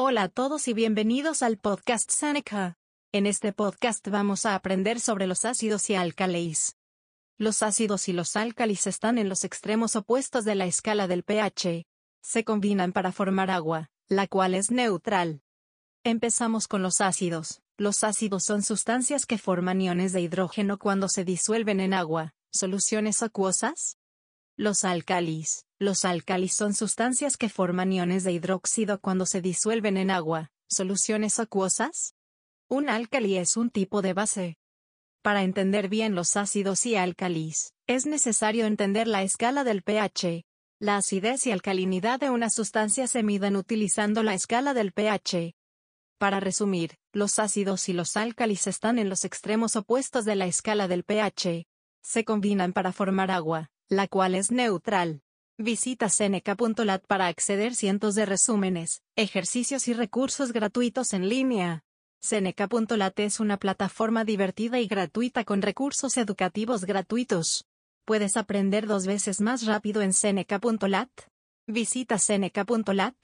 Hola a todos y bienvenidos al podcast Seneca. En este podcast vamos a aprender sobre los ácidos y álcalis. Los ácidos y los álcalis están en los extremos opuestos de la escala del pH. Se combinan para formar agua, la cual es neutral. Empezamos con los ácidos. Los ácidos son sustancias que forman iones de hidrógeno cuando se disuelven en agua, soluciones acuosas. Los álcalis. Los álcalis son sustancias que forman iones de hidróxido cuando se disuelven en agua, soluciones acuosas. Un álcali es un tipo de base. Para entender bien los ácidos y álcalis, es necesario entender la escala del pH. La acidez y alcalinidad de una sustancia se miden utilizando la escala del pH. Para resumir, los ácidos y los álcalis están en los extremos opuestos de la escala del pH. Se combinan para formar agua, la cual es neutral. Visita Seneca.lat para acceder cientos de resúmenes, ejercicios y recursos gratuitos en línea. Seneca.lat es una plataforma divertida y gratuita con recursos educativos gratuitos. ¿Puedes aprender dos veces más rápido en Seneca.lat? Visita Seneca.lat.